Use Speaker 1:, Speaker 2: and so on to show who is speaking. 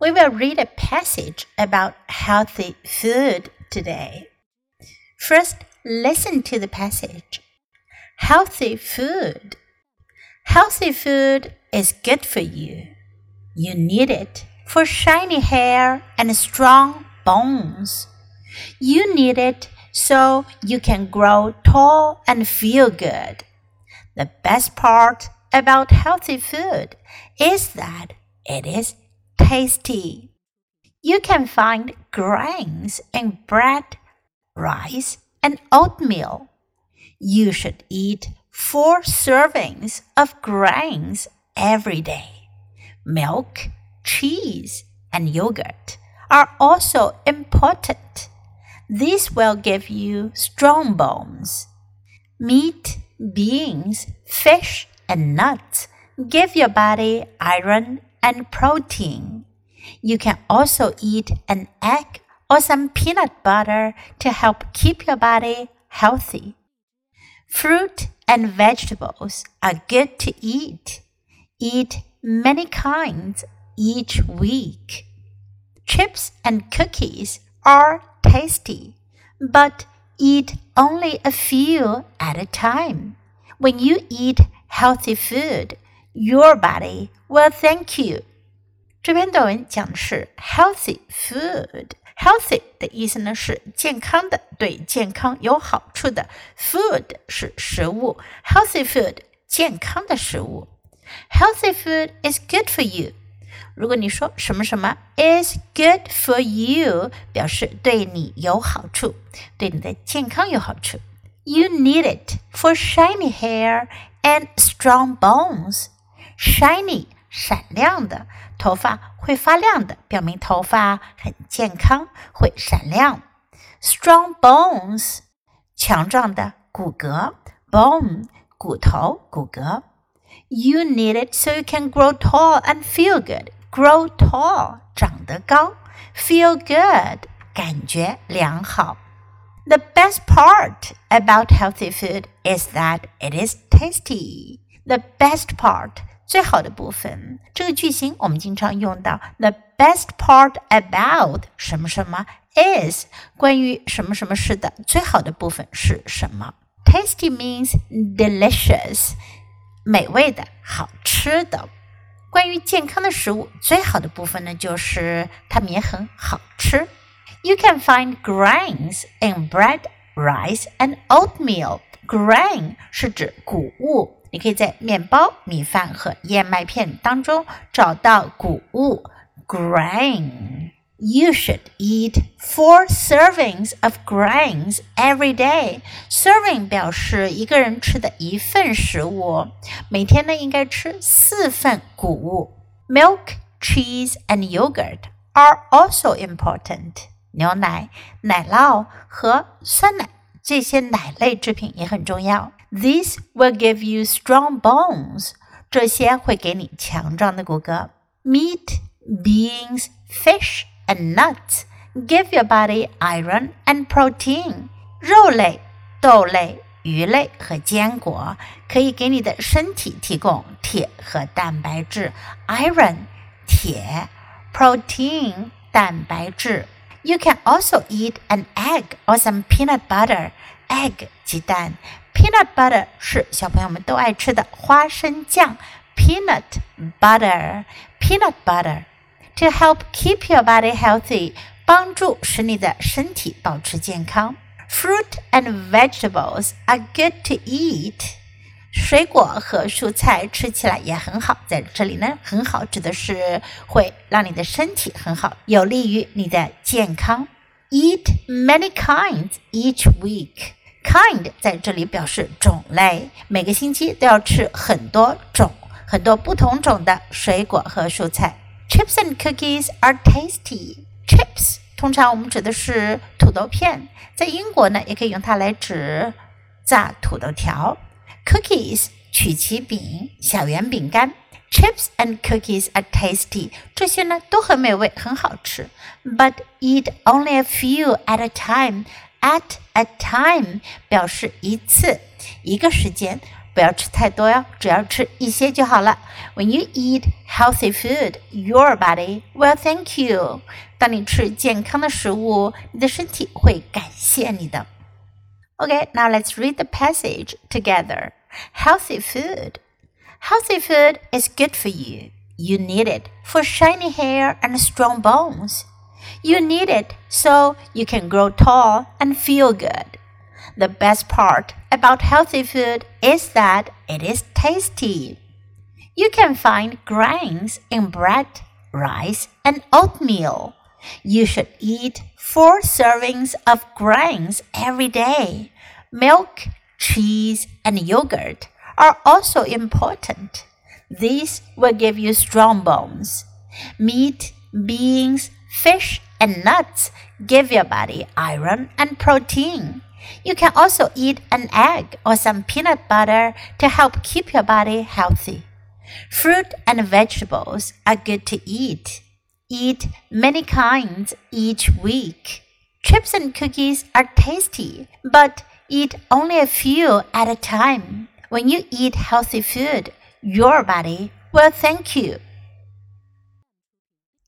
Speaker 1: We will read a passage about healthy food today. First, listen to the passage. Healthy food. Healthy food is good for you. You need it for shiny hair and strong bones. You need it so you can grow tall and feel good. The best part about healthy food is that it is tasty. You can find grains in bread, rice, and oatmeal. You should eat four servings of grains every day. Milk, cheese, and yogurt are also important. This will give you strong bones. Meat, beans, fish, and nuts give your body iron and protein. You can also eat an egg or some peanut butter to help keep your body healthy. Fruit and vegetables are good to eat. Eat many kinds each week. Chips and cookies are tasty, but eat only a few at a time. When you eat healthy food, your body will thank you. 这篇短文讲的是 healthy food。healthy 的意思呢是健康的，对健康有好处的。food 是食物，healthy food 健康的食物。Healthy food is good for you。如果你说什么什么 is good for you，表示对你有好处，对你的健康有好处。You need it for shiny hair and strong bones. Shiny 闪亮的，头发会发亮的，表明头发很健康，会闪亮。Strong bones 强壮的骨骼，bone 骨头骨骼。You need it so you can grow tall and feel good grow tall 长得高，feel good 感觉良好。The best part about healthy food is that it is tasty. The best part 最好的部分，这个句型我们经常用到。The best part about 什么什么 is 关于什么什么事的最好的部分是什么？Tasty means delicious，美味的、好吃的。关于健康的食物，最好的部分呢，就是它们也很好吃。You can find grains in bread, rice, and oatmeal. Grain 是指谷物， 你可以在面包、米饭和燕麦片当中找到谷物。Grain. You should eat four servings of grains every day. Serving 表示一个人吃的一份食物，每天呢应该吃四份谷物。Milk, cheese, and yogurt are also important. 牛奶、奶酪和酸奶这些奶类制品也很重要。These will give you strong bones. 这些会给你强壮的骨骼。Meat, beans, fish and nuts give your body iron and protein. 肉类、豆类、鱼类和坚果可以给你的身体提供铁和蛋白质。Iron 铁，protein 蛋白质。You can also eat an egg or some peanut butter. Egg 鸡蛋 ，peanut butter 是小朋友们都爱吃的花生酱。Peanut butter, peanut butter to help keep your body healthy，帮助使你的身体保持健康。Fruit and vegetables are good to eat。水果和蔬菜吃起来也很好，在这里呢，很好指的是会让你的身体很好，有利于你的健康。Eat many kinds each week。 Kind 在这里表示种类，每个星期都要吃很多种、很多不同种的水果和蔬菜。Chips and cookies are tasty. Chips 通常我们指的是土豆片，在英国呢也可以用它来指炸土豆条。Cookies 曲奇饼、小圆饼干。Chips and cookies are tasty. 这些呢都很美味，很好吃。But eat only a few at a time. At a time 表示一次、一个时间。 不要吃太多哟，只要吃一些就好了。When you eat healthy food, your body will thank you. 当你吃健康的食物，你的身体会感谢你的。Okay, now let's read the passage together. Healthy food. Healthy food is good for you. You need it for shiny hair and strong bones. You need it so you can grow tall and feel good. The best part about healthy food is that it is tasty. You can find grains in bread, rice, and oatmeal. You should eat four servings of grains every day. Milk, cheese, and yogurt are also important. These will give you strong bones. Meat, beans, fish, and nuts give your body iron and protein. You can also eat an egg or some peanut butter to help keep your body healthy. Fruit and vegetables are good to eat. Eat many kinds each week. Chips and cookies are tasty, but eat only a few at a time. When you eat healthy food, your body will thank you.